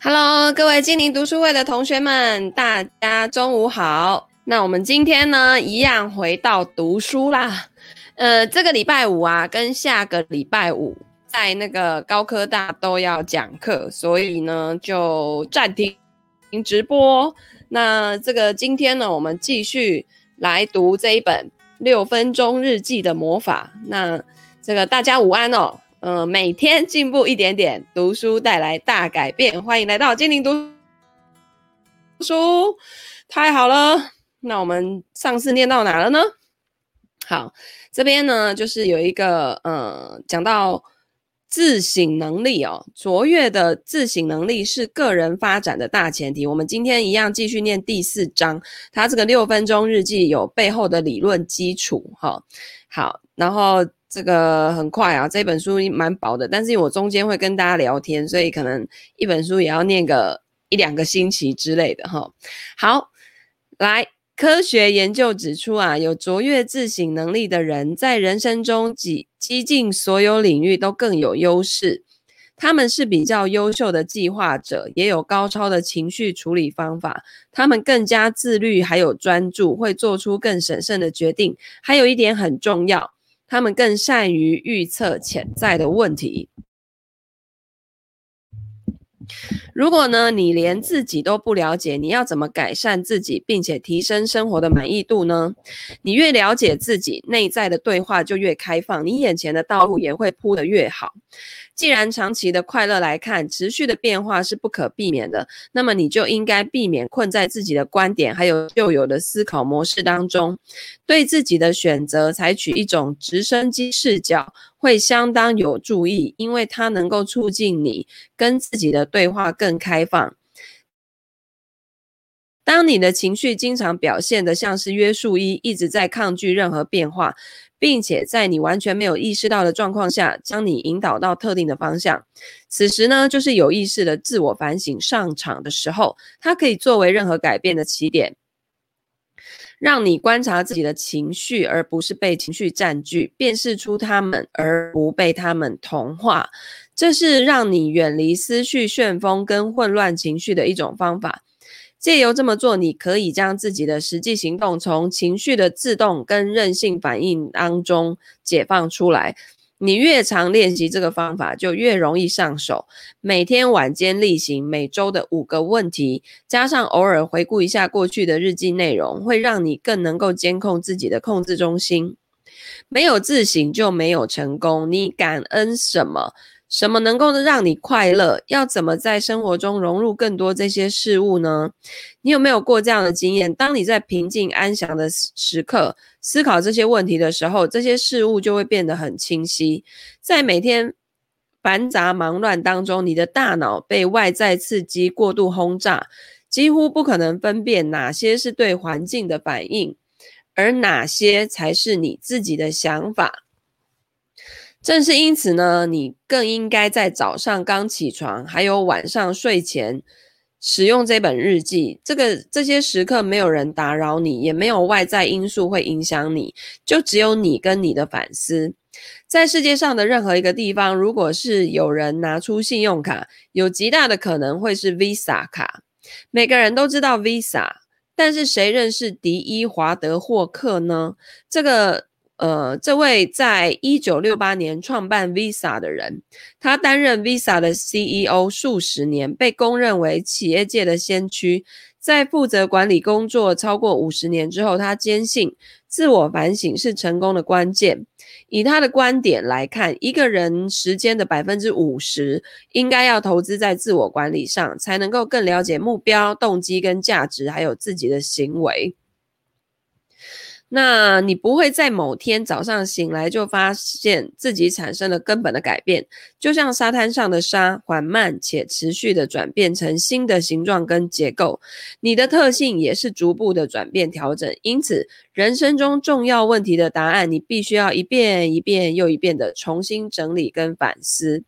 Hello，各位精灵读书会的同学们，大家中午好。那我们今天呢，一样回到读书啦。呃，这个礼拜五啊，跟下个礼拜五在那个高科大都要讲课，所以呢就暂停直播。那这个今天呢，我们继续来读这一本《六分钟日记的魔法》。那这个大家午安哦。嗯、每天进步一点点，读书带来大改变。欢迎来到精灵读书，太好了。那我们上次念到哪了呢？好，这边呢就是有一个呃，讲到自省能力哦，卓越的自省能力是个人发展的大前提。我们今天一样继续念第四章，它这个六分钟日记有背后的理论基础哈、好，然后。这个很快啊，这本书蛮薄的，但是我中间会跟大家聊天，所以可能一本书也要念个一两个星期之类的哈。好，来，科学研究指出啊，有卓越自省能力的人，在人生中几几近所有领域都更有优势。他们是比较优秀的计划者，也有高超的情绪处理方法。他们更加自律，还有专注，会做出更审慎的决定。还有一点很重要。他们更善于预测潜在的问题。如果呢，你连自己都不了解，你要怎么改善自己，并且提升生活的满意度呢？你越了解自己，内在的对话就越开放，你眼前的道路也会铺得越好。既然长期的快乐来看，持续的变化是不可避免的，那么你就应该避免困在自己的观点还有旧有的思考模式当中，对自己的选择采取一种直升机视角，会相当有助益，因为它能够促进你跟自己的对话更开放。当你的情绪经常表现得像是约束一，一直在抗拒任何变化。并且在你完全没有意识到的状况下，将你引导到特定的方向。此时呢，就是有意识的自我反省上场的时候。它可以作为任何改变的起点，让你观察自己的情绪，而不是被情绪占据，辨识出他们，而不被他们同化。这是让你远离思绪旋风跟混乱情绪的一种方法。借由这么做，你可以将自己的实际行动从情绪的自动跟任性反应当中解放出来。你越常练习这个方法，就越容易上手。每天晚间例行，每周的五个问题，加上偶尔回顾一下过去的日记内容，会让你更能够监控自己的控制中心。没有自省就没有成功。你感恩什么？什么能够让你快乐？要怎么在生活中融入更多这些事物呢？你有没有过这样的经验？当你在平静安详的时刻思考这些问题的时候，这些事物就会变得很清晰。在每天繁杂忙乱当中，你的大脑被外在刺激过度轰炸，几乎不可能分辨哪些是对环境的反应，而哪些才是你自己的想法。正是因此呢，你更应该在早上刚起床，还有晚上睡前使用这本日记。这个这些时刻没有人打扰你，也没有外在因素会影响你，就只有你跟你的反思。在世界上的任何一个地方，如果是有人拿出信用卡，有极大的可能会是 Visa 卡。每个人都知道 Visa，但是谁认识迪伊·华德霍克呢？这个。呃，这位在一九六八年创办 Visa 的人，他担任 Visa 的 CEO 数十年，被公认为企业界的先驱。在负责管理工作超过五十年之后，他坚信自我反省是成功的关键。以他的观点来看，一个人时间的百分之五十应该要投资在自我管理上，才能够更了解目标、动机跟价值，还有自己的行为。那你不会在某天早上醒来就发现自己产生了根本的改变，就像沙滩上的沙，缓慢且持续的转变成新的形状跟结构。你的特性也是逐步的转变调整，因此人生中重要问题的答案，你必须要一遍一遍又一遍的重新整理跟反思。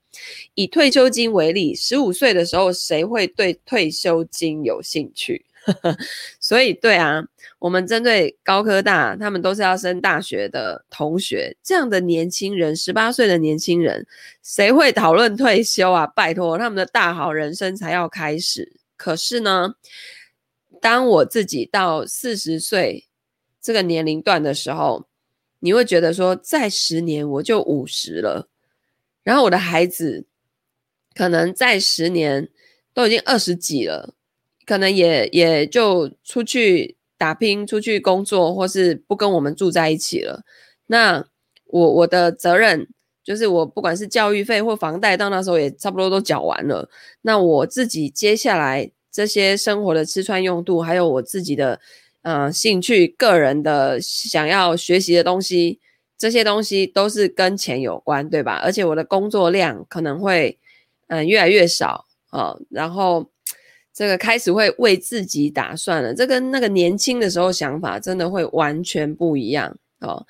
以退休金为例，十五岁的时候，谁会对退休金有兴趣？所以对啊，我们针对高科大，他们都是要升大学的同学，这样的年轻人，十八岁的年轻人，谁会讨论退休啊？拜托，他们的大好人生才要开始。可是呢，当我自己到四十岁这个年龄段的时候，你会觉得说，再十年我就五十了，然后我的孩子可能再十年都已经二十几了，可能也也就出去打拼、出去工作，或是不跟我们住在一起了。那我我的责任就是，我不管是教育费或房贷，到那时候也差不多都缴完了。那我自己接下来这些生活的吃穿用度，还有我自己的。嗯、呃，兴趣、个人的想要学习的东西，这些东西都是跟钱有关，对吧？而且我的工作量可能会嗯、越来越少啊、然后这个开始会为自己打算了，这跟那个年轻的时候想法真的会完全不一样哦。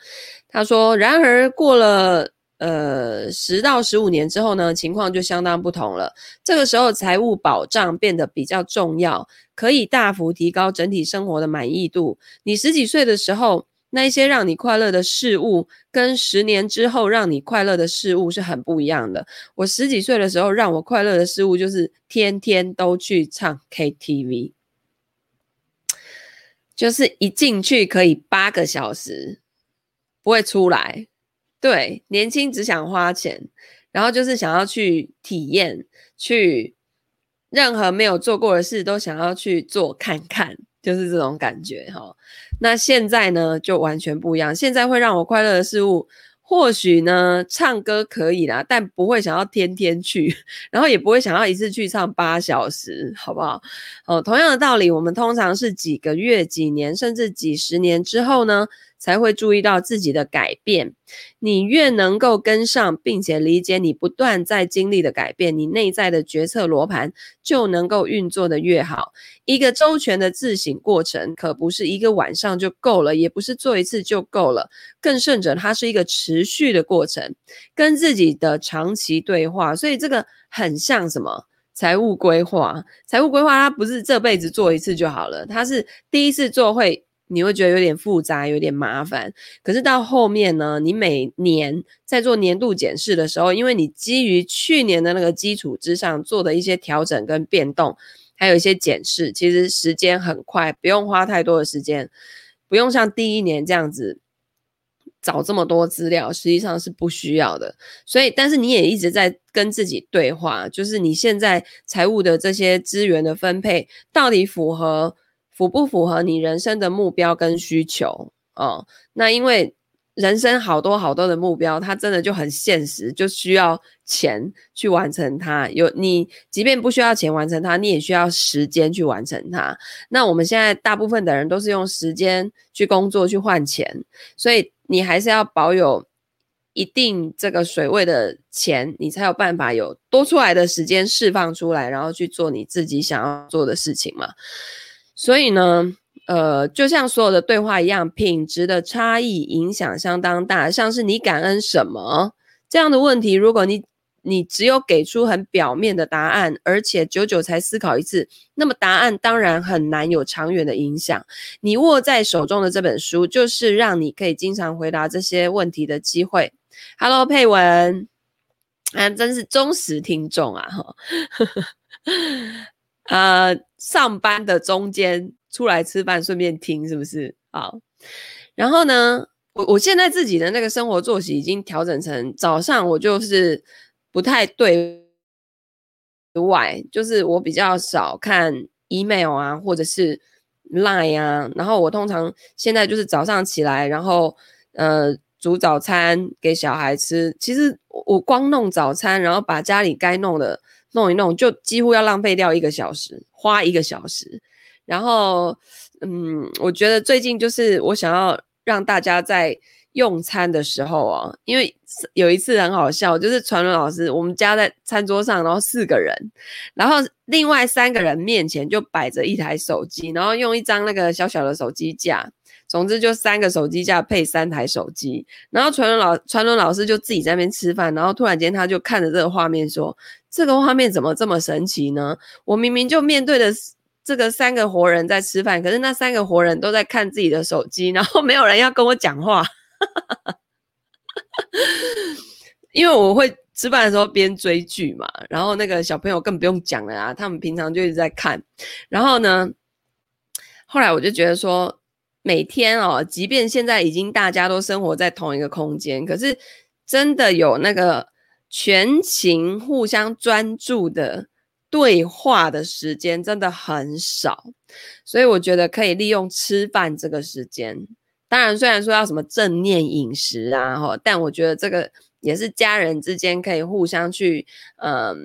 他说，然而过了。呃，十到十五年之后呢，情况就相当不同了。这个时候，财务保障变得比较重要，可以大幅提高整体生活的满意度。你十几岁的时候，那一些让你快乐的事物，跟十年之后让你快乐的事物是很不一样的。我十几岁的时候，让我快乐的事物就是天天都去唱 KTV，就是一进去可以八个小时，不会出来。对，年轻只想花钱，然后就是想要去体验，去任何没有做过的事都想要去做看看，就是这种感觉哈。那现在呢，就完全不一样。现在会让我快乐的事物，或许呢，唱歌可以啦，但不会想要天天去，然后也不会想要一次去唱八小时，好不好？哦，同样的道理，我们通常是几个月、几年，甚至几十年之后呢，才会注意到自己的改变。你越能够跟上，并且理解你不断在经历的改变，你内在的决策罗盘就能够运作得越好。一个周全的自省过程，可不是一个晚上就够了，也不是做一次就够了。更甚者，它是一个持续的过程，跟自己的长期对话。所以这个很像什么？财务规划。财务规划它不是这辈子做一次就好了，它是第一次做会。你会觉得有点复杂，有点麻烦。可是到后面呢，你每年在做年度检视的时候，因为你基于去年的那个基础之上做的一些调整跟变动，还有一些检视，其实时间很快，不用花太多的时间，不用像第一年这样子找这么多资料，实际上是不需要的。所以，但是你也一直在跟自己对话，就是你现在财务的这些资源的分配到底符合。符不符合你人生的目标跟需求哦？那因为人生好多好多的目标，它真的就很现实，就需要钱去完成它。有你，即便不需要钱完成它，你也需要时间去完成它。那我们现在大部分的人都是用时间去工作去换钱，所以你还是要保有一定这个水位的钱，你才有办法有多出来的时间释放出来，然后去做你自己想要做的事情嘛。所以呢，呃，就像所有的对话一样，品质的差异影响相当大。像是你感恩什么这样的问题，如果你你只有给出很表面的答案，而且久久才思考一次，那么答案当然很难有长远的影响。你握在手中的这本书，就是让你可以经常回答这些问题的机会。Hello，佩文，啊，真是忠实听众啊！哈。呃，上班的中间出来吃饭，顺便听，是不是？好，然后呢，我我现在自己的那个生活作息已经调整成早上，我就是不太对外，就是我比较少看 email 啊，或者是 line 啊，然后我通常现在就是早上起来，然后呃煮早餐给小孩吃。其实我光弄早餐，然后把家里该弄的。弄一弄就几乎要浪费掉一个小时，花一个小时。然后，嗯，我觉得最近就是我想要让大家在用餐的时候啊，因为有一次很好笑，就是传伦老师，我们家在餐桌上，然后四个人，然后另外三个人面前就摆着一台手机，然后用一张那个小小的手机架。总之就三个手机架配三台手机，然后传伦老传伦老师就自己在那边吃饭，然后突然间他就看着这个画面说：“这个画面怎么这么神奇呢？我明明就面对的这个三个活人在吃饭，可是那三个活人都在看自己的手机，然后没有人要跟我讲话，因为我会吃饭的时候边追剧嘛，然后那个小朋友更不用讲了啊，他们平常就一直在看，然后呢，后来我就觉得说。每天哦，即便现在已经大家都生活在同一个空间，可是真的有那个全情互相专注的对话的时间真的很少，所以我觉得可以利用吃饭这个时间。当然，虽然说要什么正念饮食啊，哈，但我觉得这个也是家人之间可以互相去，嗯，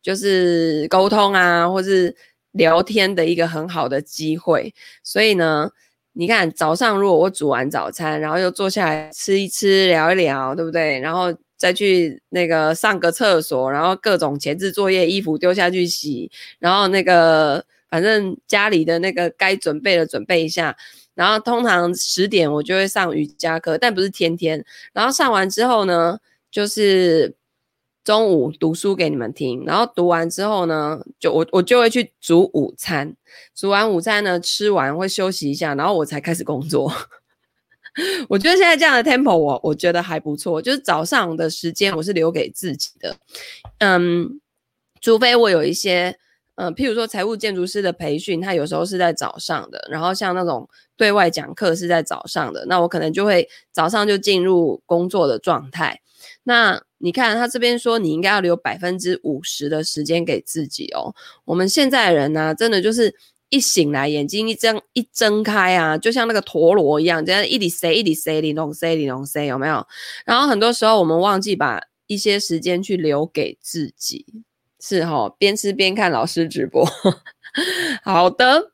就是沟通啊，或是聊天的一个很好的机会。所以呢。你看，早上如果我煮完早餐，然后又坐下来吃一吃、聊一聊，对不对？然后再去那个上个厕所，然后各种前置作业，衣服丢下去洗，然后那个反正家里的那个该准备的准备一下。然后通常十点我就会上瑜伽课，但不是天天。然后上完之后呢，就是。中午读书给你们听，然后读完之后呢，就我我就会去煮午餐，煮完午餐呢，吃完会休息一下，然后我才开始工作。我觉得现在这样的 tempo 我我觉得还不错，就是早上的时间我是留给自己的，嗯，除非我有一些，嗯，譬如说财务建筑师的培训，他有时候是在早上的，然后像那种对外讲课是在早上的，那我可能就会早上就进入工作的状态，那。你看他这边说，你应该要留百分之五十的时间给自己哦。我们现在的人呢、真的就是一醒来，眼睛一睁一睁开啊，就像那个陀螺一样，这样一直塞一直塞，里弄塞里弄塞，有没有？然后很多时候我们忘记把一些时间去留给自己，是哈、哦，边吃边看老师直播。好的，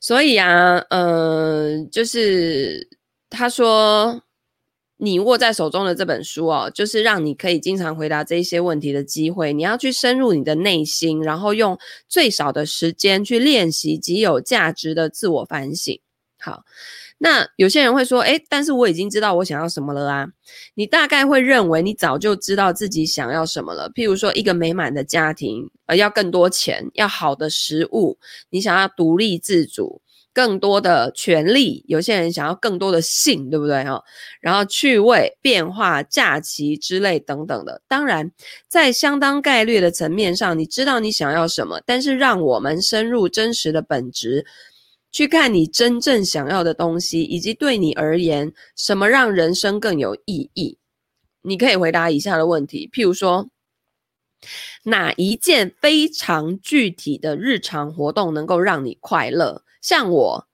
所以啊，嗯、就是他说。你握在手中的这本书哦，就是让你可以经常回答这些问题的机会。你要去深入你的内心，然后用最少的时间去练习极有价值的自我反省。好，那有些人会说，诶，但是我已经知道我想要什么了啊。你大概会认为你早就知道自己想要什么了。譬如说，一个美满的家庭，呃，要更多钱，要好的食物，你想要独立自主。更多的权利，有些人想要更多的性，对不对哈？然后趣味、变化、假期之类等等的。当然，在相当概率的层面上，你知道你想要什么，但是让我们深入真实的本质，去看你真正想要的东西，以及对你而言，什么让人生更有意义。你可以回答以下的问题，譬如说，哪一件非常具体的日常活动能够让你快乐？像我，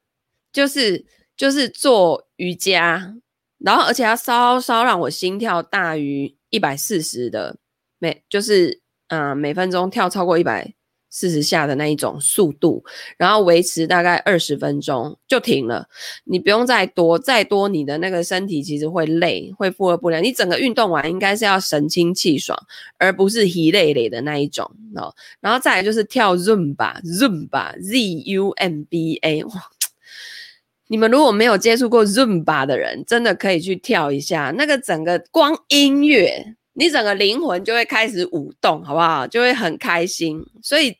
就是就是做瑜伽，然后而且要稍稍让我心跳大于一百四十的每，就是嗯、每分钟跳超过一百四十下的那一种速度，然后维持大概二十分钟就停了。你不用再多，再多你的那个身体其实会累，会负荷不了。你整个运动完应该是要神清气爽，而不是疲累累的那一种哦。然后再来就是跳 Zumba，Zumba，Z U M B A。你们如果没有接触过 Zumba 的人，真的可以去跳一下。那个整个光音乐，你整个灵魂就会开始舞动，好不好？就会很开心。所以。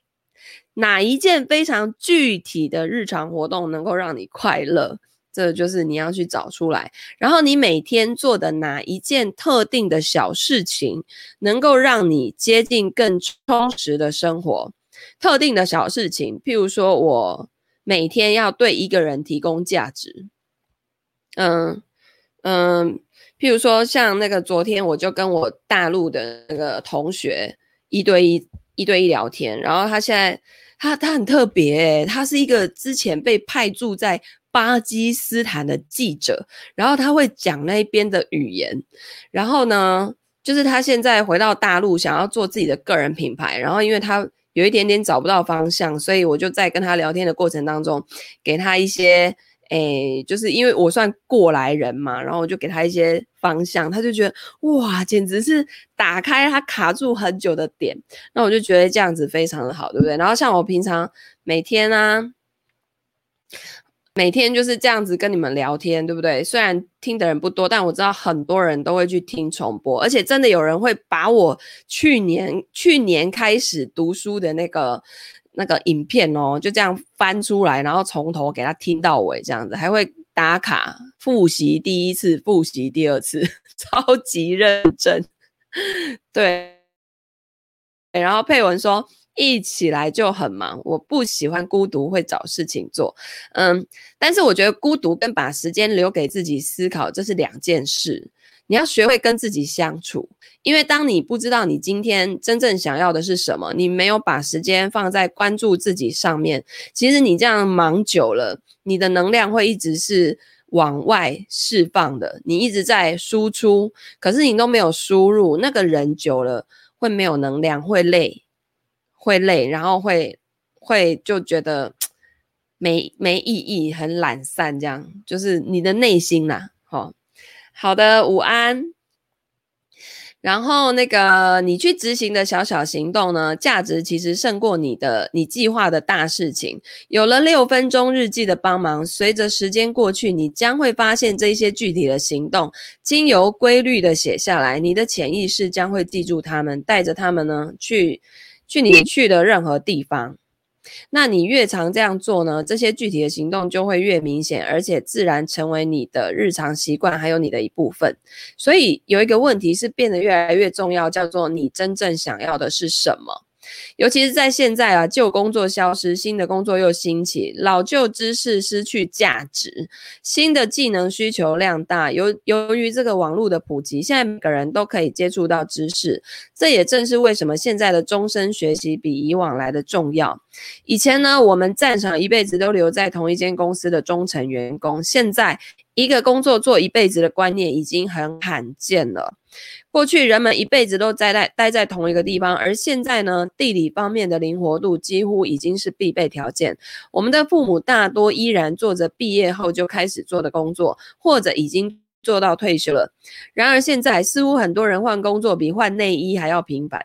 哪一件非常具体的日常活动能够让你快乐？这就是你要去找出来。然后你每天做的哪一件特定的小事情，能够让你接近更充实的生活？特定的小事情，譬如说我每天要对一个人提供价值。嗯嗯，譬如说像那个昨天，我就跟我大陆的那个同学一对一一对一聊天，然后他现在。他他很特别诶，他是一个之前被派驻在巴基斯坦的记者，然后他会讲那边的语言，然后呢，就是他现在回到大陆，想要做自己的个人品牌，然后因为他有一点点找不到方向，所以我就在跟他聊天的过程当中，给他一些。诶，就是因为我算过来人嘛，然后我就给他一些方向，他就觉得哇，简直是打开他卡住很久的点。那我就觉得这样子非常的好，对不对？然后像我平常每天啊，每天就是这样子跟你们聊天，对不对？虽然听的人不多，但我知道很多人都会去听重播，而且真的有人会把我去年去年开始读书的那个那个影片哦，就这样翻出来，然后从头给他听到尾，这样子还会打卡复习第一次，复习第二次，超级认真。对，然后佩文说。一起来就很忙，我不喜欢孤独，会找事情做。嗯，但是我觉得孤独跟把时间留给自己思考，这是两件事。你要学会跟自己相处，因为当你不知道你今天真正想要的是什么，你没有把时间放在关注自己上面，其实你这样忙久了，你的能量会一直是往外释放的，你一直在输出，可是你都没有输入，那个人久了会没有能量，会累。会累，然后会会就觉得没没意义，很懒散，这样就是你的内心呐。好，好的，午安。然后那个你去执行的小小行动呢，价值其实胜过你的你计划的大事情。有了六分钟日记的帮忙，随着时间过去，你将会发现这些具体的行动，经由规律的写下来，你的潜意识将会记住他们，带着他们呢去。去你去的任何地方，那你越常这样做呢，这些具体的行动就会越明显，而且自然成为你的日常习惯，还有你的一部分。所以有一个问题是变得越来越重要，叫做你真正想要的是什么？尤其是在现在啊，旧工作消失，新的工作又兴起，老旧知识失去价值，新的技能需求量大。由由于这个网络的普及，现在每个人都可以接触到知识，这也正是为什么现在的终身学习比以往来的重要。以前呢，我们赞成一辈子都留在同一间公司的忠诚员工，现在一个工作做一辈子的观念已经很罕见了。过去人们一辈子都待在待在同一个地方，而现在呢，地理方面的灵活度几乎已经是必备条件。我们的父母大多依然做着毕业后就开始做的工作，或者已经做到退休了。然而现在似乎很多人换工作比换内衣还要频繁。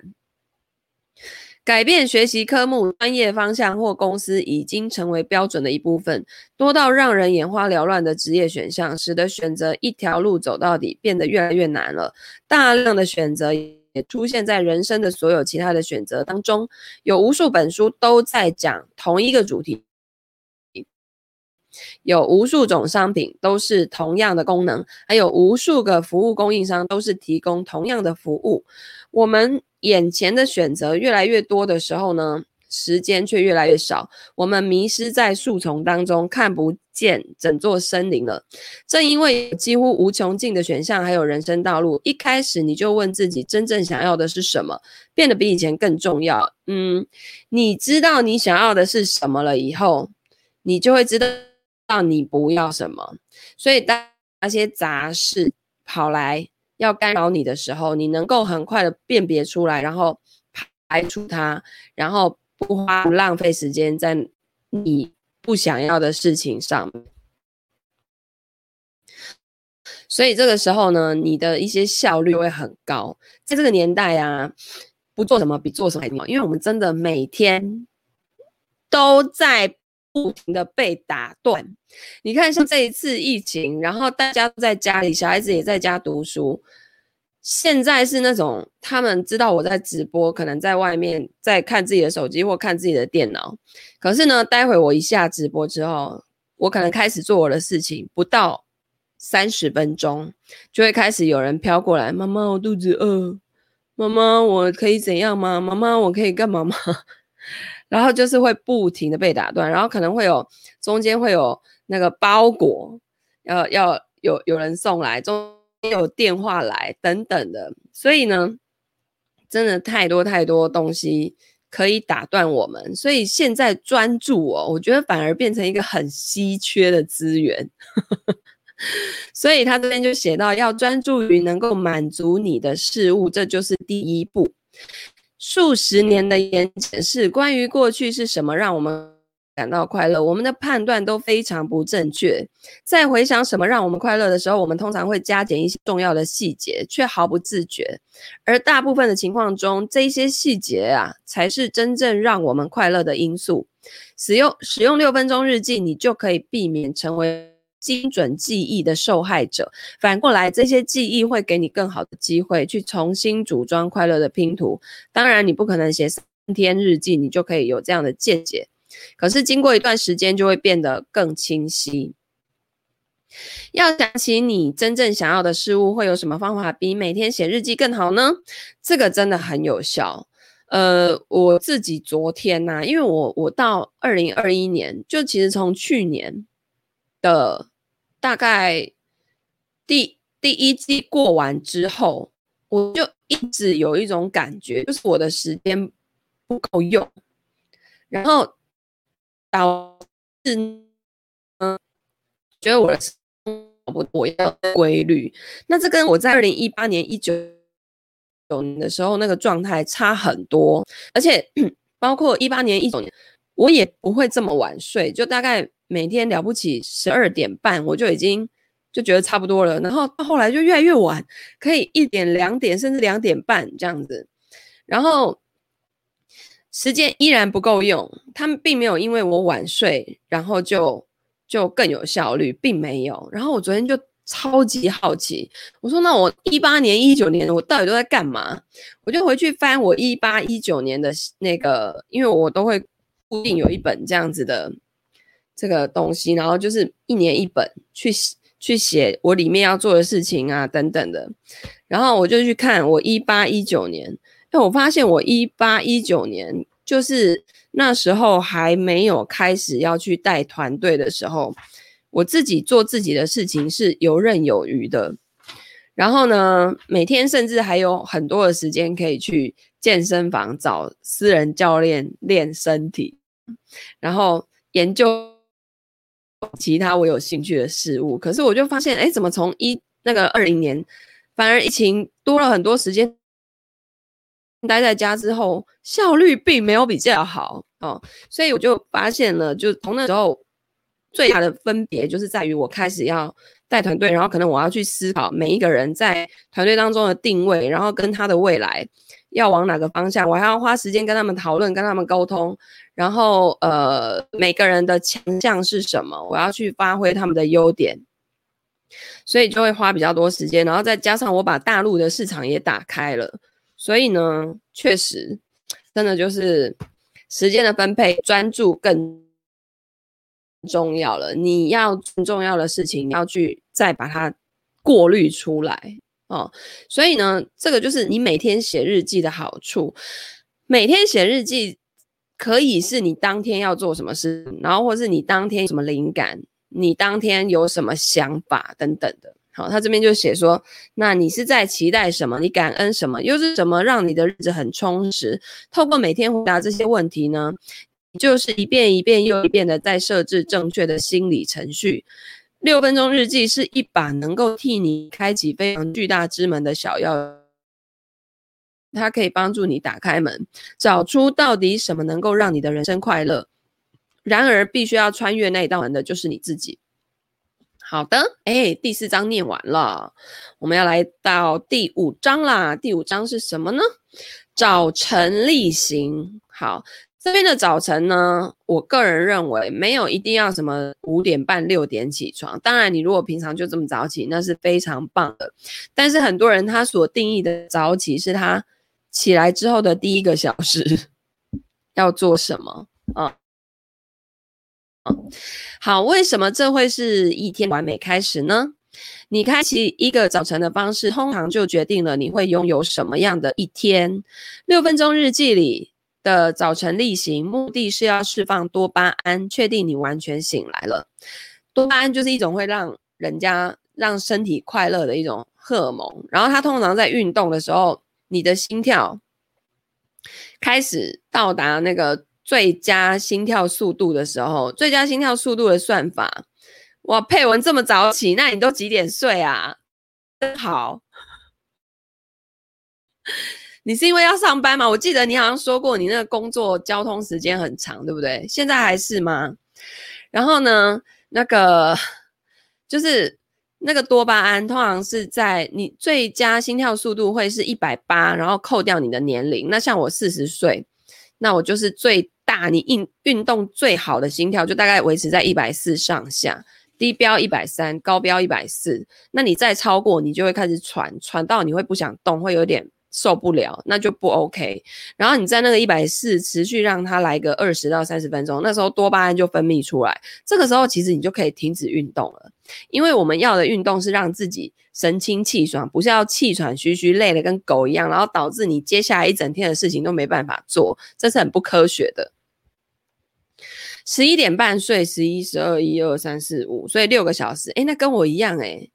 改变学习科目、专业方向或公司已经成为标准的一部分，多到让人眼花缭乱的职业选项，使得选择一条路走到底变得越来越难了。大量的选择也出现在人生的所有其他的选择当中，有无数本书都在讲同一个主题，有无数种商品都是同样的功能，还有无数个服务供应商都是提供同样的服务。我们眼前的选择越来越多的时候呢，时间却越来越少。我们迷失在树丛当中，看不见整座森林了。正因为几乎无穷尽的选项，还有人生道路，一开始你就问自己真正想要的是什么，变得比以前更重要。嗯，你知道你想要的是什么了以后，你就会知道你不要什么。所以当那些杂事跑来。要干扰你的时候，你能够很快的辨别出来，然后排除它，然后不花不浪费时间在你不想要的事情上。所以这个时候呢，你的一些效率会很高。在这个年代啊，不做什么比做什么还重要，因为我们真的每天都在不停的被打断。你看，像这一次疫情，然后大家都在家里，小孩子也在家读书。现在是那种他们知道我在直播，可能在外面在看自己的手机或看自己的电脑。可是呢，待会我一下直播之后，我可能开始做我的事情，不到三十分钟就会开始有人飘过来：“妈妈，我肚子饿。”“妈妈，我可以怎样吗？”“妈妈，我可以干嘛吗？” 然后就是会不停的被打断，然后可能会有中间会有那个包裹，要要有有人送来，中有电话来等等的，所以呢，真的太多太多东西可以打断我们，所以现在专注哦，我觉得反而变成一个很稀缺的资源。所以他这边就写到，要专注于能够满足你的事物，这就是第一步。数十年的演讲是关于过去是什么让我们感到快乐，我们的判断都非常不正确。在回想什么让我们快乐的时候，我们通常会加减一些重要的细节，却毫不自觉。而大部分的情况中，这些细节啊，才是真正让我们快乐的因素。使用使用六分钟日记，你就可以避免成为精准记忆的受害者。反过来，这些记忆会给你更好的机会去重新组装快乐的拼图。当然，你不可能写三天日记，你就可以有这样的见解。可是经过一段时间，就会变得更清晰。要想起你真正想要的事物，会有什么方法比每天写日记更好呢？这个真的很有效。呃，我自己昨天呐、因为我我到二零二一年，就其实从去年的大概第第一季过完之后，我就一直有一种感觉，就是我的时间不够用，然后。导致，嗯，觉得我的生活我要规律，那这跟我在二零一八年、一九九年的时候那个状态差很多，而且 包括一八年、一九年，我也不会这么晚睡，就大概每天了不起十二点半，我就已经就觉得差不多了，然后到后来就越来越晚，可以一点、两点，甚至两点半这样子，然后。时间依然不够用，他们并没有因为我晚睡，然后就就更有效率，并没有。然后我昨天就超级好奇，我说：“那我一八年、一九年我到底都在干嘛？”我就回去翻我一八一九年的那个，因为我都会固定有一本这样子的这个东西，然后就是一年一本去去写我里面要做的事情啊等等的。然后我就去看我一八一九年。但我发现，我一八一九年就是那时候还没有开始要去带团队的时候，我自己做自己的事情是游刃有余的。然后呢，每天甚至还有很多的时间可以去健身房找私人教练练身体，然后研究其他我有兴趣的事物。可是我就发现，哎，怎么从一那个二零年，反而疫情多了很多时间。待在家之后，效率并没有比较好哦，所以我就发现了，就从那时候最大的分别就是在于我开始要带团队，然后可能我要去思考每一个人在团队当中的定位，然后跟他的未来要往哪个方向，我还要花时间跟他们讨论，跟他们沟通，然后呃每个人的强项是什么，我要去发挥他们的优点，所以就会花比较多时间，然后再加上我把大陆的市场也打开了。所以呢，确实，真的就是时间的分配，专注更重要了。你要重要的事情，你要去再把它过滤出来哦。所以呢，这个就是你每天写日记的好处。每天写日记可以是你当天要做什么事，然后或是你当天什么灵感，你当天有什么想法等等的。好，他这边就写说，那你是在期待什么？你感恩什么？又是什么让你的日子很充实？透过每天回答这些问题呢，就是一遍一遍又一遍的在设置正确的心理程序。六分钟日记是一把能够替你开启非常巨大之门的小钥，它可以帮助你打开门，找出到底什么能够让你的人生快乐。然而，必须要穿越那一道门的就是你自己。好的，哎，第四章念完了，我们要来到第五章啦。第五章是什么呢？早晨例行。好，这边的早晨呢，我个人认为没有一定要什么五点半、六点起床。当然，你如果平常就这么早起，那是非常棒的。但是很多人他所定义的早起，是他起来之后的第一个小时要做什么啊？好，为什么这会是一天完美开始呢？你开启一个早晨的方式，通常就决定了你会拥有什么样的一天。六分钟日记里的早晨例行，目的是要释放多巴胺，确定你完全醒来了。多巴胺就是一种会让人家让身体快乐的一种荷尔蒙，然后它通常在运动的时候，你的心跳开始到达那个。最佳心跳速度的时候，最佳心跳速度的算法，哇，佩文这么早起，那你都几点睡啊？好。你是因为要上班吗？我记得你好像说过，你那个工作交通时间很长，对不对？现在还是吗？然后呢，那个就是那个多巴胺，通常是在你最佳心跳速度会是一百八，然后扣掉你的年龄。那像我四十岁，那我就是最大，你运运动最好的心跳就大概维持在一百四上下。低标一百三，高标一百四，那你再超过，你就会开始喘，喘到你会不想动，会有点受不了，那就不 OK。然后你在那个一百四持续让它来个二十到三十分钟，那时候多巴胺就分泌出来，这个时候其实你就可以停止运动了，因为我们要的运动是让自己神清气爽，不是要气喘吁吁、累得跟狗一样，然后导致你接下来一整天的事情都没办法做，这是很不科学的。十一点半睡，十一、十二、一二、三、四、五，所以六个小时。诶，那跟我一样诶，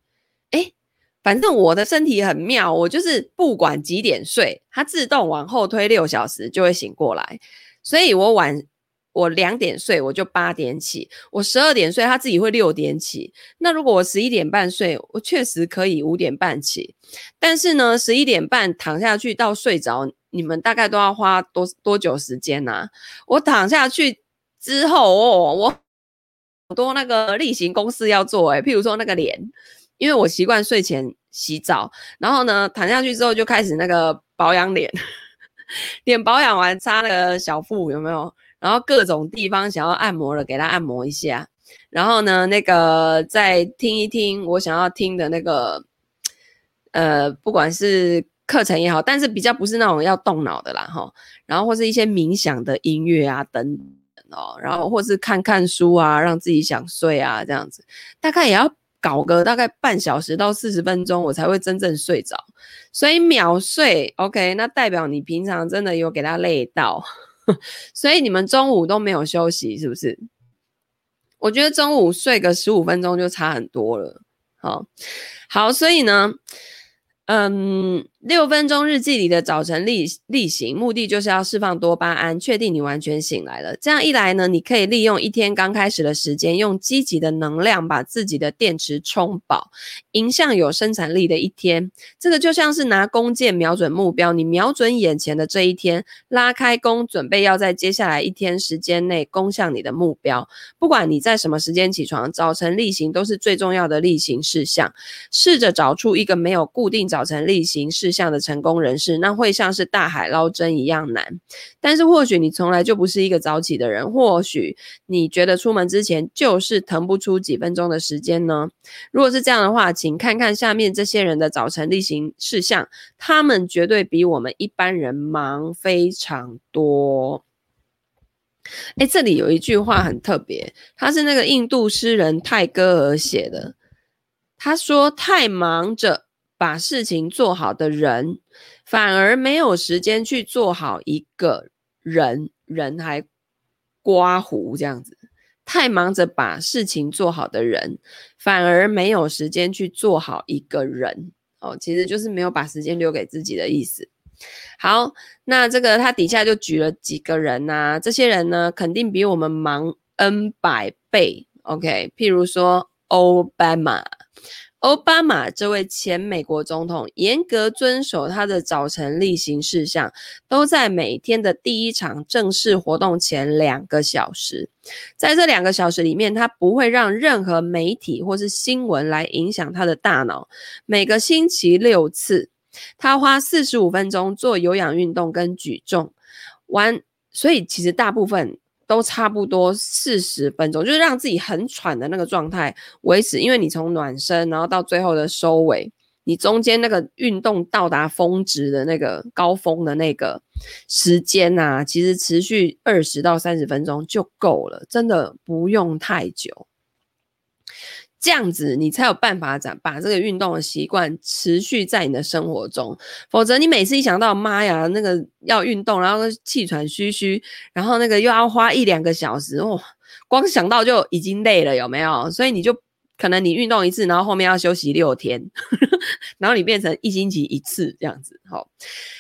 反正我的身体很妙，我就是不管几点睡，它自动往后推六小时就会醒过来。所以我晚我两点睡，我就八点起；我十二点睡，它自己会六点起。那如果我十一点半睡，我确实可以五点半起。但是呢，十一点半躺下去到睡着，你们大概都要花多多久时间呢、啊？我躺下去。之后哦，我好多那个例行公事要做诶，譬如说那个脸，因为我习惯睡前洗澡，然后呢躺下去之后就开始那个保养脸，脸保养完擦那个小腹有没有？然后各种地方想要按摩的给它按摩一下，然后呢那个再听一听我想要听的那个，呃，不管是课程也好，但是比较不是那种要动脑的啦哈，然后或是一些冥想的音乐啊等等。哦，然后或是看看书啊，让自己想睡啊，这样子，大概也要搞个大概半小时到四十分钟，我才会真正睡着。所以秒睡，OK，那代表你平常真的有给他累到，所以你们中午都没有休息，是不是？我觉得中午睡个十五分钟就差很多了。好，好，所以呢。嗯，六分钟日记里的早晨例例行，目的就是要释放多巴胺，确定你完全醒来了。这样一来呢，你可以利用一天刚开始的时间，用积极的能量把自己的电池充饱，迎向有生产力的一天。这个就像是拿弓箭瞄准目标，你瞄准眼前的这一天，拉开弓，准备要在接下来一天时间内攻向你的目标。不管你在什么时间起床，早晨例行都是最重要的例行事项。试着找出一个没有固定早晨例行事项的成功人士，那会像是大海捞针一样难。但是或许你从来就不是一个早起的人，或许你觉得出门之前就是腾不出几分钟的时间呢？如果是这样的话，请看看下面这些人的早晨例行事项，他们绝对比我们一般人忙非常多。诶，这里有一句话很特别，他是那个印度诗人泰戈尔写的，他说：“太忙着。”把事情做好的人，反而没有时间去做好一个人，人还刮胡这样子。太忙着把事情做好的人，反而没有时间去做好一个人。哦，其实就是没有把时间留给自己的意思。好，那这个他底下就举了几个人呐、啊，这些人呢，肯定比我们忙 N 百倍。OK，譬如说奥巴马。奥巴马这位前美国总统严格遵守他的早晨例行事项，都在每天的第一场正式活动前两个小时。在这两个小时里面，他不会让任何媒体或是新闻来影响他的大脑。每个星期六次，他花四十五分钟做有氧运动跟举重。完，所以其实大部分。都差不多四十分钟，就是让自己很喘的那个状态维持。因为你从暖身，然后到最后的收尾，你中间那个运动到达峰值的那个高峰的那个时间啊，其实持续二十到三十分钟就够了，真的不用太久。这样子，你才有办法把把这个运动的习惯持续在你的生活中。否则，你每次一想到妈呀，那个要运动，然后气喘吁吁，然后那个又要花一两个小时，哦，光想到就已经累了，有没有？所以你就。可能你运动一次，然后后面要休息六天，然后你变成一星期一次这样子，好。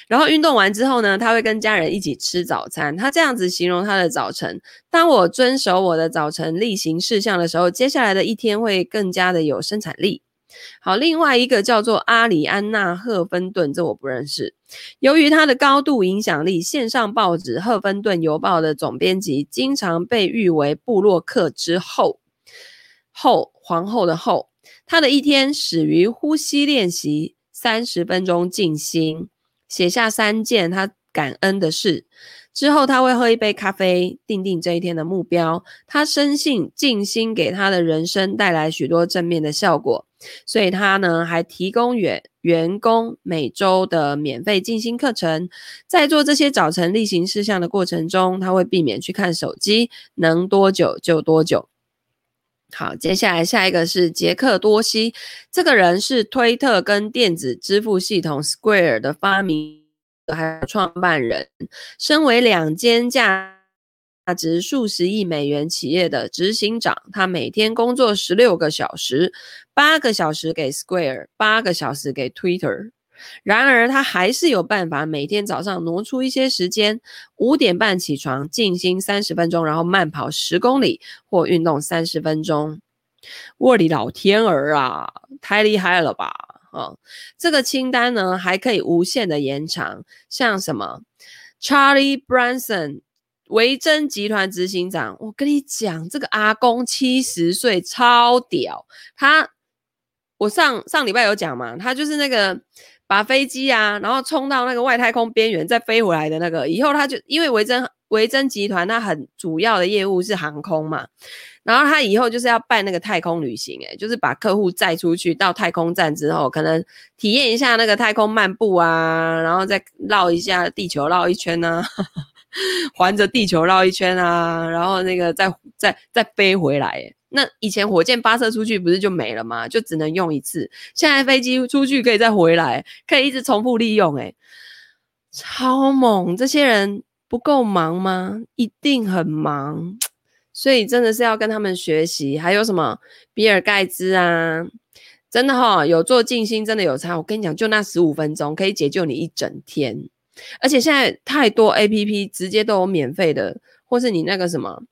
然后运动完之后呢，他会跟家人一起吃早餐。他这样子形容他的早晨：当我遵守我的早晨例行事项的时候，接下来的一天会更加的有生产力。好，另外一个叫做阿里安娜·赫芬顿，这我不认识。由于他的高度影响力，线上报纸《赫芬顿邮报》的总编辑经常被誉为布洛克之后，后皇后的后。他的一天始于呼吸练习三十分钟静心，写下三件他感恩的事。之后他会喝一杯咖啡，定定这一天的目标。他深信静心给他的人生带来许多正面的效果，所以他呢还提供员员工每周的免费静心课程。在做这些早晨例行事项的过程中，他会避免去看手机，能多久就多久。好，接下来下一个是杰克多西，这个人是推特跟电子支付系统 Square 的发明。还有创办人，身为两间价值数十亿美元企业的执行长，他每天工作十六个小时，八个小时给 Square，八个小时给 Twitter。然而，他还是有办法每天早上挪出一些时间，五点半起床，静心三十分钟，然后慢跑十公里或运动三十分钟。我的老天儿啊，太厉害了吧！哦，这个清单呢还可以无限的延长，像什么 Charlie Branson，维珍集团执行长，我跟你讲，这个阿公七十岁超屌，他我上上礼拜有讲嘛，他就是那个把飞机啊，然后冲到那个外太空边缘再飞回来的那个，以后他就因为维珍维珍集团，它很主要的业务是航空嘛。然后他以后就是要办那个太空旅行，诶，就是把客户载出去到太空站之后，可能体验一下那个太空漫步啊，然后再绕一下地球绕一圈啊，环着地球绕一圈啊，然后那个再再再飞回来。那以前火箭发射出去不是就没了吗？就只能用一次。现在飞机出去可以再回来，可以一直重复利用，诶，超猛！这些人不够忙吗？一定很忙。所以真的是要跟他们学习，还有什么比尔盖茨啊，真的哈、有做静心真的有差。我跟你讲，就那十五分钟可以解救你一整天，而且现在太多 APP 直接都有免费的，或是你那个什么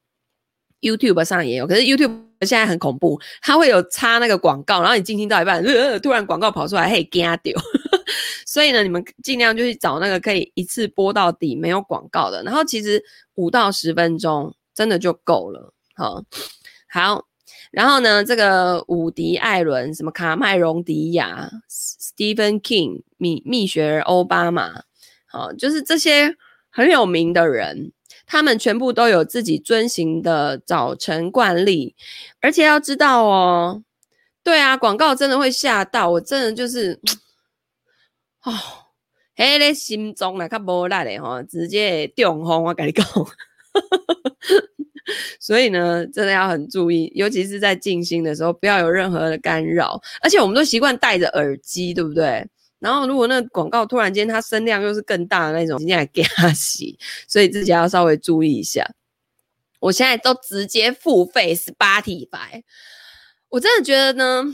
YouTube 上也有。可是 YouTube 现在很恐怖，它会有插那个广告，然后你静心到一半，突然广告跑出来，嘿，惊掉。所以呢，你们尽量就去找那个可以一次播到底没有广告的，然后其实五到十分钟。真的就够了，好，好，然后呢，这个伍迪·艾伦、什么卡麦隆·迪亚、Stephen King、米蜜雪儿·欧巴马，好，就是这些很有名的人，他们全部都有自己遵循的早晨惯例，而且要知道哦，对啊，广告真的会吓到我，真的就是，哦，嘿咧心中来较无力的吼，直接中风，我跟你讲。所以呢，真的要很注意，尤其是在静心的时候，不要有任何的干扰。而且我们都习惯戴着耳机，对不对？然后如果那个广告突然间它声量又是更大的那种，今天还给他洗，所以自己要稍微注意一下。我现在都直接付费 Spotify，我真的觉得呢。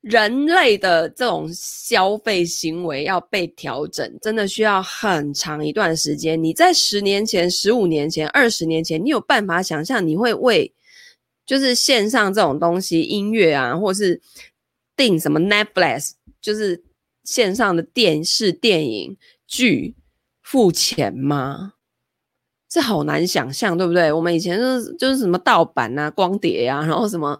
人类的这种消费行为要被调整，真的需要很长一段时间。你在十年前、十五年前、二十年前，你有办法想象你会为就是线上这种东西、音乐啊，或是订什么 Netflix，就是线上的电视、电影、剧付钱吗？这好难想象，对不对？我们以前就是就是什么盗版啊、光碟、啊，然后什么。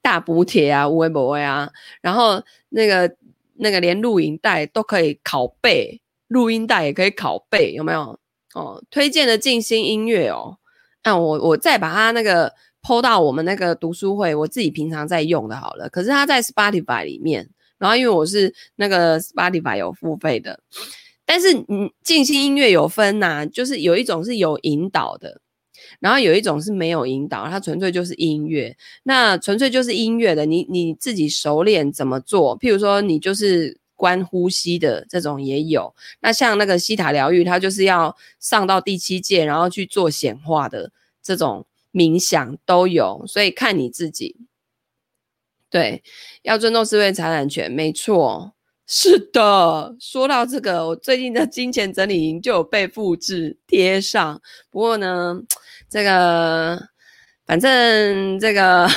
大补帖啊，微博啊，然后那个那个连录影带都可以拷贝，录音带也可以拷贝，有没有？哦，推荐的静心音乐哦，那我我再把它那个 PO 到我们那个读书会，我自己平常在用的好了。可是它在 Spotify 里面，然后因为我是那个 Spotify 有付费的，但是你，静心音乐有分呐、就是有一种是有引导的。然后有一种是没有引导，它纯粹就是音乐。那纯粹就是音乐的，你你自己熟练怎么做？譬如说，你就是观呼吸的这种也有。那像那个希塔疗愈，它就是要上到第七界，然后去做显化的这种冥想都有。所以看你自己。对，要尊重智慧财产权，没错。是的，说到这个，我最近的金钱整理营就有被复制贴上。不过呢，这个反正这个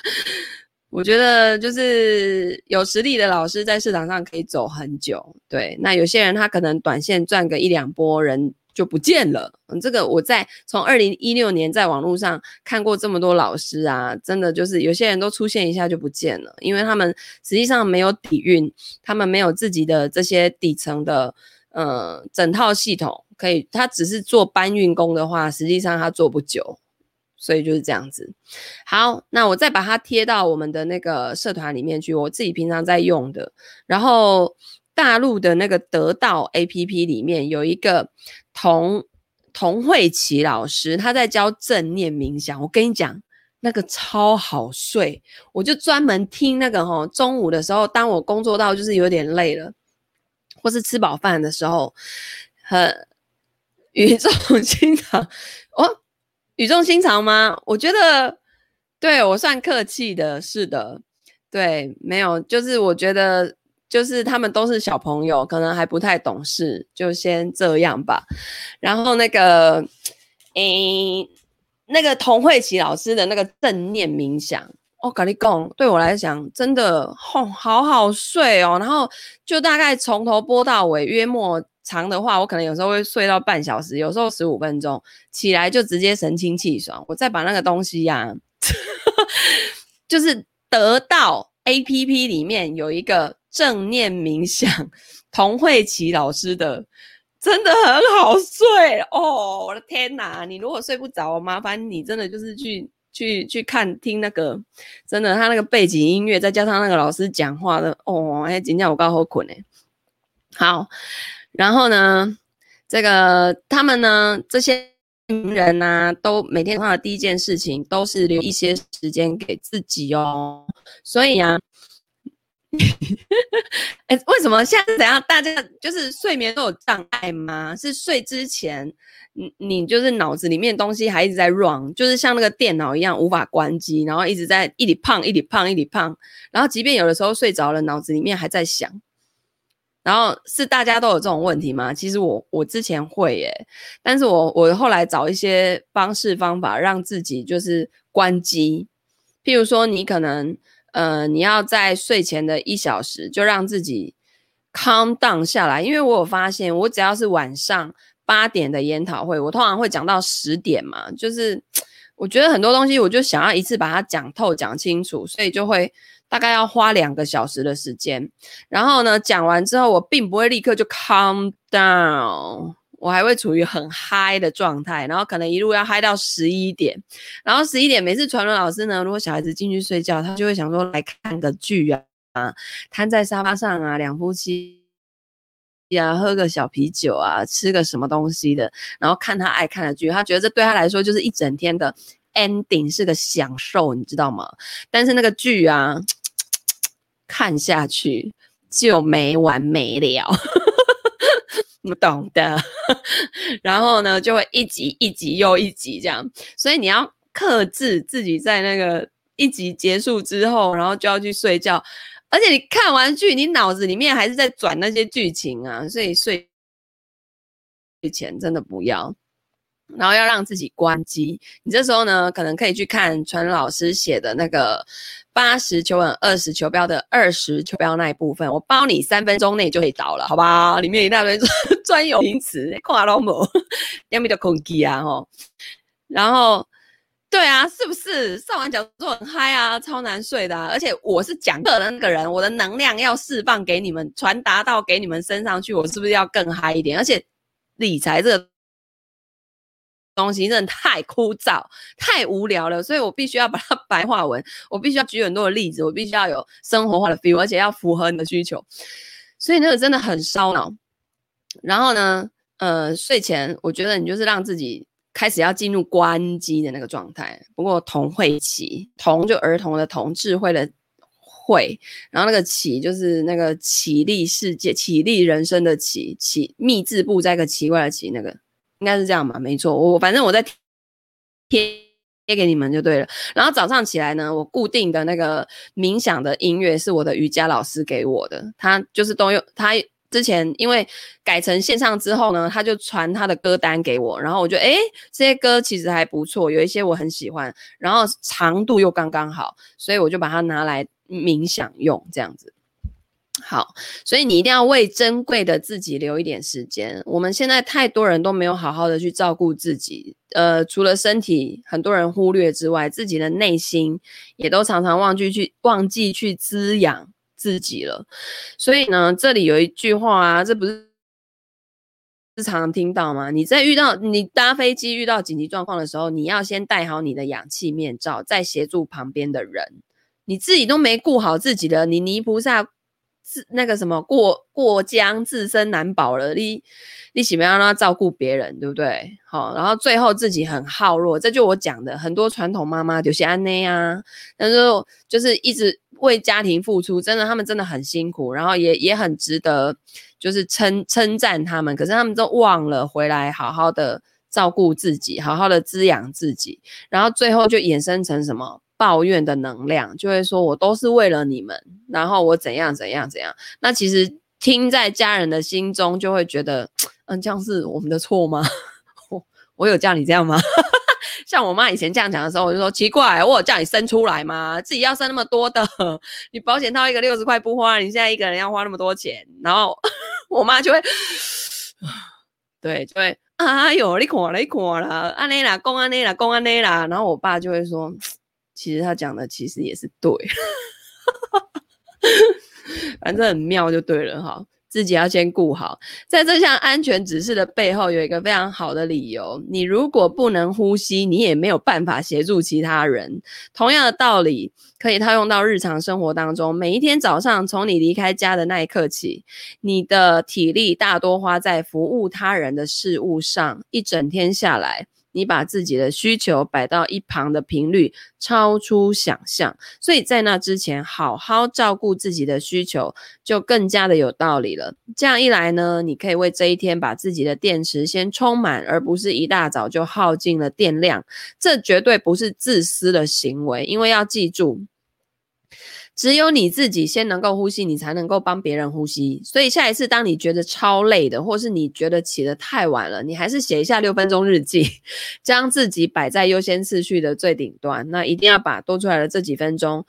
我觉得就是有实力的老师在市场上可以走很久。对，那有些人他可能短线赚个一两波人就不见了。嗯，这个我在从二零一六年在网络上看过这么多老师啊，真的就是有些人都出现一下就不见了，因为他们实际上没有底蕴，他们没有自己的这些底层的呃整套系统可以，他只是做搬运工的话，实际上他做不久。所以就是这样子。好，那我再把它贴到我们的那个社团里面去，我自己平常在用的。然后大陆的那个得道 APP 里面有一个童童慧琪老师，他在教正念冥想。我跟你讲，那个超好睡，我就专门听那个齁。中午的时候，当我工作到就是有点累了，或是吃饱饭的时候，很语重心长哦。语重心长吗？我觉得，对，我算客气的，是的，对，没有，就是我觉得，就是他们都是小朋友，可能还不太懂事，就先这样吧。然后那个，诶，那个童慧琪老师的那个正念冥想，我跟你讲，对我来讲真的好好好睡哦。然后就大概从头播到尾，约莫。长的话，我可能有时候会睡到半小时，有时候十五分钟，起来就直接神清气爽。我再把那个东西呀、啊，就是得到 APP 里面有一个正念冥想，童慧琪老师的，真的很好睡哦！我的天哪，你如果睡不着，麻烦你真的就是去去去看听那个，真的他那个背景音乐，再加上那个老师讲话的，哦，哎，今天我刚好困诶，好。然后呢，这个他们呢，这些名人呢，都每天做的第一件事情都是留一些时间给自己哦。所以啊，哎，为什么现在是怎样？大家就是睡眠都有障碍吗？是睡之前，你你就是脑子里面东西还一直在 run，就是像那个电脑一样无法关机，然后一直在一里胖，一里胖，一里胖。然后即便有的时候睡着了，脑子里面还在想。然后是大家都有这种问题吗？其实我我之前会耶，但是我我后来找一些方式方法让自己就是关机，譬如说你可能呃你要在睡前的一小时就让自己 calm down 下来，因为我有发现我只要是晚上八点的研讨会，我通常会讲到十点嘛，就是我觉得很多东西我就想要一次把它讲透讲清楚，所以就会。大概要花两个小时的时间，然后呢，讲完之后，我并不会立刻就 calm down，我还会处于很嗨的状态，然后可能一路要嗨到十一点，然后十一点每次传轮老师呢，如果小孩子进去睡觉，他就会想说来看个剧啊，啊，瘫在沙发上啊，两夫妻呀，喝个小啤酒啊，吃个什么东西的，然后看他爱看的剧，他觉得这对他来说就是一整天的 ending，是个享受，你知道吗？但是那个剧啊。看下去就没完没了，不懂的。然后呢，就会一集一集又一集这样，所以你要克制自己在那个一集结束之后，然后就要去睡觉。而且你看完剧，你脑子里面还是在转那些剧情啊，所以睡前真的不要。然后要让自己关机。你这时候呢，可能可以去看传老师写的那个。八十求稳，二十求标的二十求标那一部分，我包你三分钟内就可以找了，好吧？里面一大堆 专有名词，看都没，要么就空机啊。然后，对啊，是不是上完讲座很嗨啊，超难睡的？而且我是讲课的那个人，我的能量要释放给你们，传达到给你们身上去，我是不是要更嗨一点？而且理财这个。东西真的太枯燥、太无聊了，所以我必须要把它 白话文，我必须要举很多的例子，我必须要有生活化的 feel，而且要符合你的需求，所以那个真的很烧脑。然后呢，呃，睡前我觉得你就是让自己开始要进入关机的那个状态。不过童慧琪，童就儿童的童，智慧的慧，然后那个起就是那个起立世界、起立人生的起，起密字部在一个奇怪的奇那个。应该是这样吧，没错，我反正我在贴贴给你们就对了。然后早上起来呢，我固定的那个冥想的音乐是我的瑜伽老师给我的，他就是都用他之前因为改成线上之后呢，他就传他的歌单给我，然后我就诶，这些歌其实还不错，有一些我很喜欢，然后长度又刚刚好，所以我就把它拿来冥想用，这样子。好，所以你一定要为珍贵的自己留一点时间。我们现在太多人都没有好好的去照顾自己，呃，除了身体很多人忽略之外，自己的内心也都常常忘记去忘记去滋养。自己了，所以呢，这里有一句话啊，这不是常常听到吗？你在遇到你搭飞机遇到紧急状况的时候，你要先戴好你的氧气面罩，再协助旁边的人。你自己都没顾好自己的，你泥菩萨自那个什么过过江自身难保了，你你岂不要让他照顾别人，对不对？好，然后最后自己很耗弱，这就我讲的，很多传统妈妈就是安内啊，但是就是一直。为家庭付出，真的，他们真的很辛苦，然后也也很值得，就是称称赞他们。可是他们都忘了回来好好的照顾自己，好好的滋养自己，然后最后就衍生成什么抱怨的能量，就会说我都是为了你们，然后我怎样怎样怎样。那其实听在家人的心中，就会觉得，嗯，这样是我们的错吗？我我有叫你这样吗？像我妈以前这样讲的时候，我就说奇怪，我有叫你生出来吗？自己要生那么多的，你保险套一个六十块不花，你现在一个人要花那么多钱，然后我妈就会，对，就会，哎呦，你看了，你看了，安内啦，公安内啦，公安内啦，然后我爸就会说，其实他讲的其实也是对，反正很妙就对了哈。自己要先顾好，在这项安全指示的背后有一个非常好的理由。你如果不能呼吸，你也没有办法协助其他人。同样的道理可以套用到日常生活当中。每一天早上，从你离开家的那一刻起，你的体力大多花在服务他人的事物上，一整天下来。你把自己的需求摆到一旁的频率超出想象，所以在那之前好好照顾自己的需求就更加的有道理了。这样一来呢，你可以为这一天把自己的电池先充满，而不是一大早就耗尽了电量。这绝对不是自私的行为，因为要记住。只有你自己先能够呼吸，你才能够帮别人呼吸。所以下一次当你觉得超累的，或是你觉得起得太晚了，你还是写一下六分钟日记，将自己摆在优先次序的最顶端。那一定要把多出来的这几分钟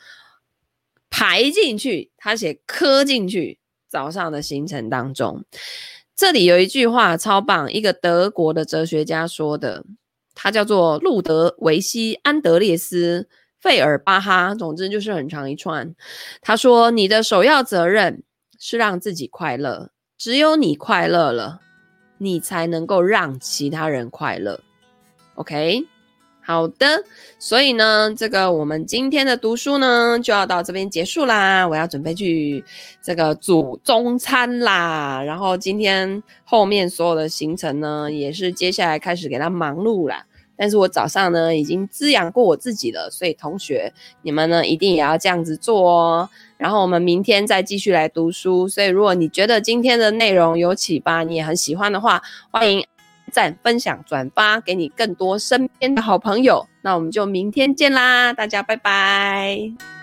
排进去，他写刻进去早上的行程当中。这里有一句话超棒，一个德国的哲学家说的，他叫做路德维希·安德烈斯。费尔巴哈，总之就是很长一串。他说：“你的首要责任是让自己快乐，只有你快乐了，你才能够让其他人快乐。” OK，好的。所以呢，这个我们今天的读书呢就要到这边结束啦。我要准备去这个煮中餐啦。然后今天后面所有的行程呢，也是接下来开始给他忙碌啦。但是我早上呢已经滋养过我自己了，所以同学你们呢一定也要这样子做哦。然后我们明天再继续来读书。所以如果你觉得今天的内容有启发，你也很喜欢的话，欢迎赞、分享、转发给你更多身边的好朋友。那我们就明天见啦，大家拜拜。